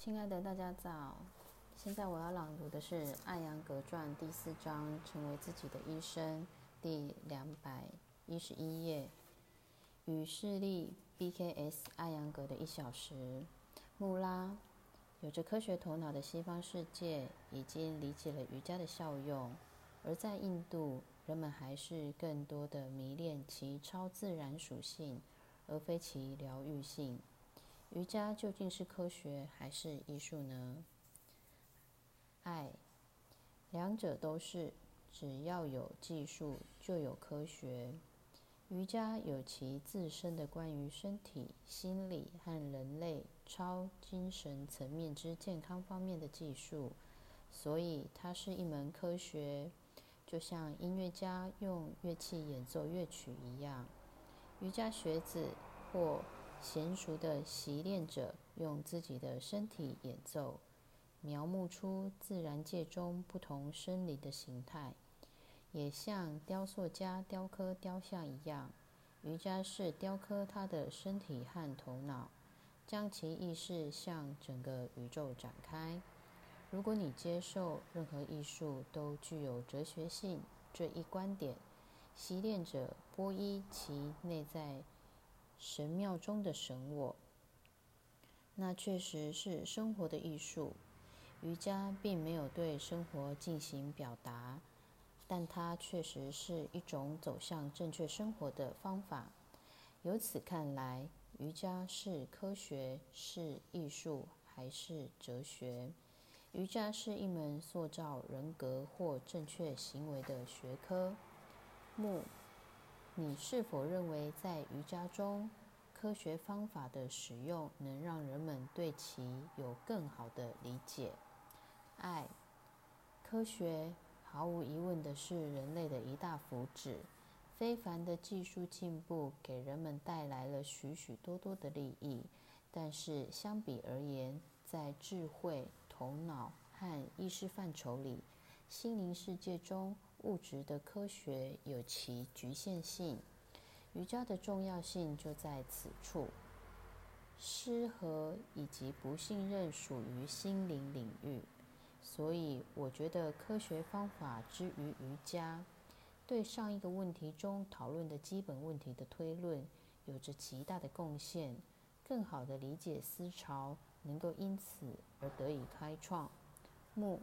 亲爱的大家早，现在我要朗读的是《艾扬格传》第四章《成为自己的医生》第两百一十一页。与视力 BKS 艾扬格的一小时。穆拉，有着科学头脑的西方世界已经理解了瑜伽的效用，而在印度，人们还是更多的迷恋其超自然属性，而非其疗愈性。瑜伽究竟是科学还是艺术呢？爱，两者都是。只要有技术，就有科学。瑜伽有其自身的关于身体、心理和人类超精神层面之健康方面的技术，所以它是一门科学，就像音乐家用乐器演奏乐曲一样。瑜伽学子或娴熟的习练者用自己的身体演奏，描摹出自然界中不同生理的形态，也像雕塑家雕刻雕像一样。瑜伽是雕刻他的身体和头脑，将其意识向整个宇宙展开。如果你接受任何艺术都具有哲学性这一观点，习练者波伊其内在。神庙中的神我，那确实是生活的艺术。瑜伽并没有对生活进行表达，但它确实是一种走向正确生活的方法。由此看来，瑜伽是科学、是艺术还是哲学？瑜伽是一门塑造人格或正确行为的学科。木。你是否认为，在瑜伽中，科学方法的使用能让人们对其有更好的理解？爱，科学毫无疑问的是人类的一大福祉。非凡的技术进步给人们带来了许许多多的利益，但是相比而言，在智慧、头脑和意识范畴里，心灵世界中。物质的科学有其局限性，瑜伽的重要性就在此处。失和以及不信任属于心灵领域，所以我觉得科学方法之于瑜伽，对上一个问题中讨论的基本问题的推论有着极大的贡献。更好的理解思潮能够因此而得以开创。木，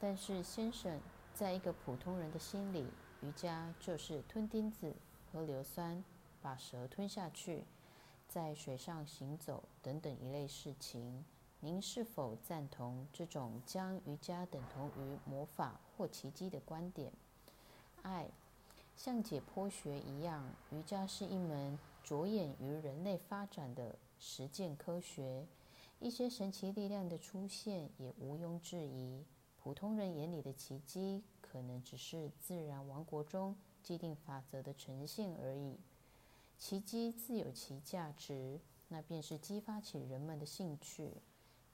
但是先生。在一个普通人的心里，瑜伽就是吞钉子、喝硫酸、把蛇吞下去、在水上行走等等一类事情。您是否赞同这种将瑜伽等同于魔法或奇迹的观点？爱，像解剖学一样，瑜伽是一门着眼于人类发展的实践科学。一些神奇力量的出现也毋庸置疑。普通人眼里的奇迹，可能只是自然王国中既定法则的呈现而已。奇迹自有其价值，那便是激发起人们的兴趣。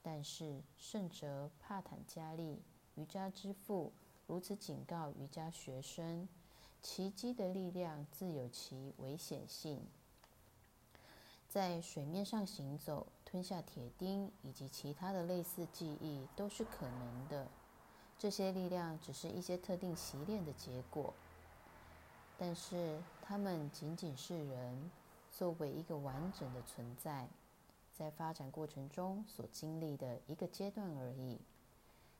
但是圣哲帕坦加利瑜伽之父如此警告瑜伽学生：奇迹的力量自有其危险性。在水面上行走、吞下铁钉以及其他的类似记忆，都是可能的。这些力量只是一些特定习练的结果，但是他们仅仅是人作为一个完整的存在，在发展过程中所经历的一个阶段而已。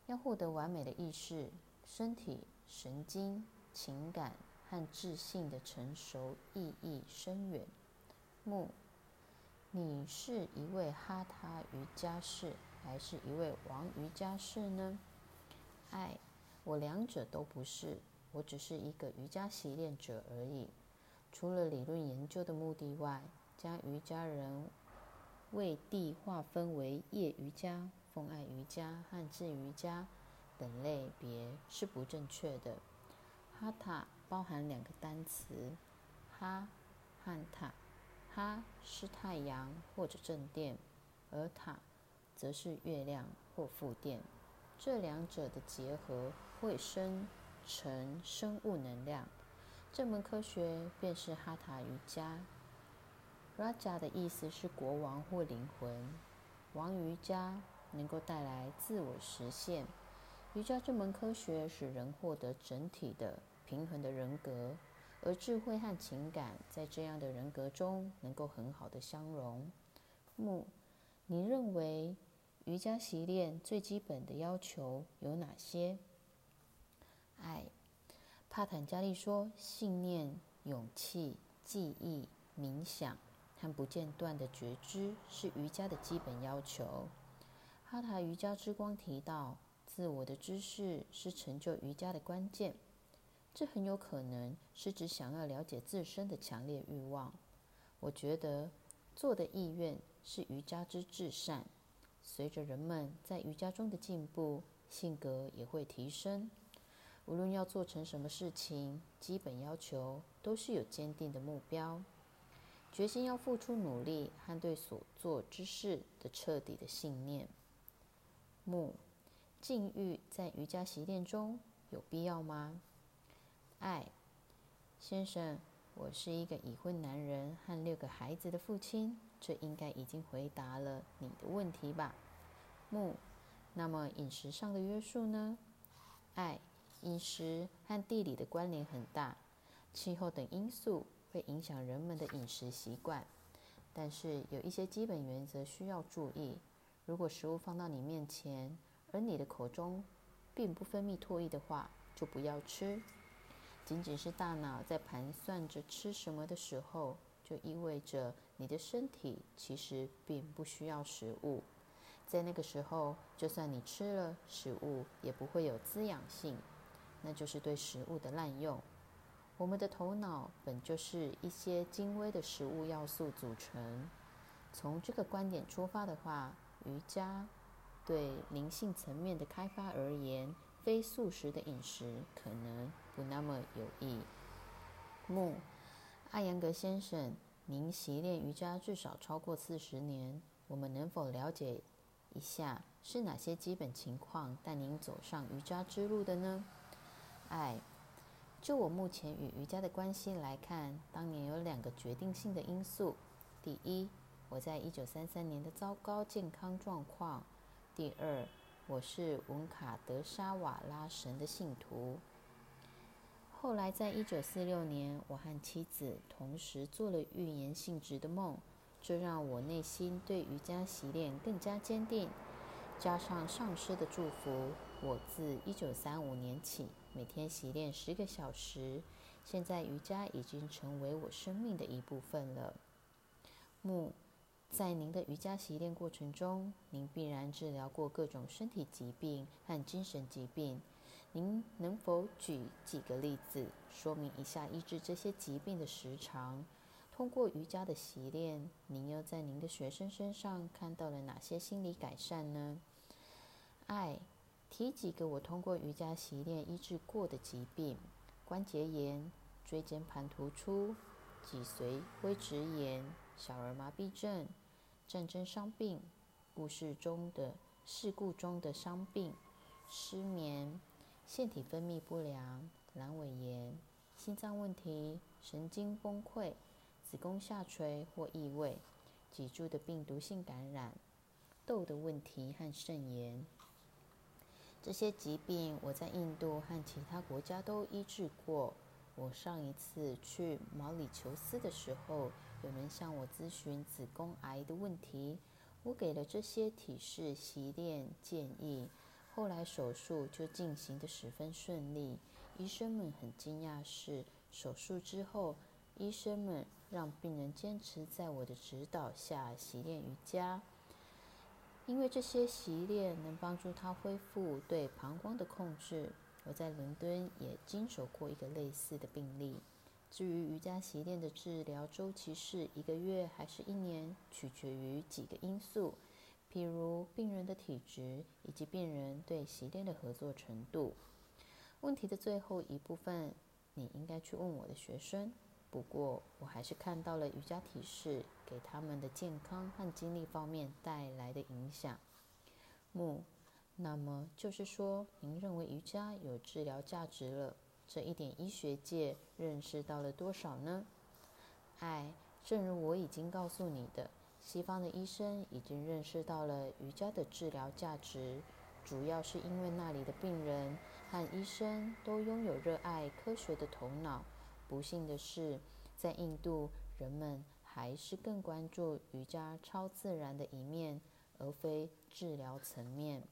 要获得完美的意识、身体、神经、情感和智性的成熟，意义深远。木，你是一位哈他瑜伽士，还是一位王瑜伽士呢？爱，我两者都不是，我只是一个瑜伽习练者而已。除了理论研究的目的外，将瑜伽人为地划分为业瑜伽、风爱瑜伽和智瑜伽等类别是不正确的。哈塔包含两个单词，哈和塔。哈是太阳或者正电，而塔则是月亮或负电。这两者的结合会生成生物能量，这门科学便是哈塔瑜伽。Raja 的意思是国王或灵魂，王瑜伽能够带来自我实现。瑜伽这门科学使人获得整体的平衡的人格，而智慧和情感在这样的人格中能够很好的相融。木，你认为瑜伽习练最基本的要求有哪些？爱，帕坦加利说，信念、勇气、记忆、冥想和不间断的觉知是瑜伽的基本要求。哈塔瑜伽之光提到，自我的知识是成就瑜伽的关键。这很有可能是指想要了解自身的强烈欲望。我觉得做的意愿是瑜伽之至善。随着人们在瑜伽中的进步，性格也会提升。无论要做成什么事情，基本要求都是有坚定的目标，决心要付出努力和对所做之事的彻底的信念。木，禁欲在瑜伽习练中有必要吗？爱，先生，我是一个已婚男人和六个孩子的父亲，这应该已经回答了你的问题吧？木，那么饮食上的约束呢？爱，饮食和地理的关联很大，气候等因素会影响人们的饮食习惯，但是有一些基本原则需要注意。如果食物放到你面前，而你的口中并不分泌唾液的话，就不要吃。仅仅是大脑在盘算着吃什么的时候，就意味着你的身体其实并不需要食物。在那个时候，就算你吃了食物，也不会有滋养性，那就是对食物的滥用。我们的头脑本就是一些精微的食物要素组成。从这个观点出发的话，瑜伽对灵性层面的开发而言，非素食的饮食可能不那么有益。木，阿扬格先生，您习练瑜伽至少超过四十年，我们能否了解一下是哪些基本情况带您走上瑜伽之路的呢？爱，就我目前与瑜伽的关系来看，当年有两个决定性的因素。第一，我在一九三三年的糟糕健康状况。第二，我是文卡德沙瓦拉神的信徒。后来，在一九四六年，我和妻子同时做了预言性质的梦，这让我内心对瑜伽习练更加坚定。加上上师的祝福，我自一九三五年起每天习练十个小时。现在，瑜伽已经成为我生命的一部分了。木。在您的瑜伽习练过程中，您必然治疗过各种身体疾病和精神疾病。您能否举几个例子，说明一下医治这些疾病的时长？通过瑜伽的习练，您又在您的学生身上看到了哪些心理改善呢？爱，提几个我通过瑜伽习练医治过的疾病：关节炎、椎间盘突出、脊髓灰质炎、小儿麻痹症。战争伤病、故事中的事故中的伤病、失眠、腺体分泌不良、阑尾炎、心脏问题、神经崩溃、子宫下垂或异位、脊柱的病毒性感染、痘的问题和肾炎。这些疾病我在印度和其他国家都医治过。我上一次去毛里求斯的时候。有人向我咨询子宫癌的问题，我给了这些体式、习练建议。后来手术就进行的十分顺利。医生们很惊讶，是手术之后，医生们让病人坚持在我的指导下习练瑜伽，因为这些习练能帮助他恢复对膀胱的控制。我在伦敦也经手过一个类似的病例。至于瑜伽习练的治疗周期是一个月还是一年，取决于几个因素，比如病人的体质以及病人对习练的合作程度。问题的最后一部分，你应该去问我的学生。不过，我还是看到了瑜伽体式给他们的健康和精力方面带来的影响。木，那么就是说，您认为瑜伽有治疗价值了？这一点医学界认识到了多少呢？爱，正如我已经告诉你的，西方的医生已经认识到了瑜伽的治疗价值，主要是因为那里的病人和医生都拥有热爱科学的头脑。不幸的是，在印度，人们还是更关注瑜伽超自然的一面，而非治疗层面。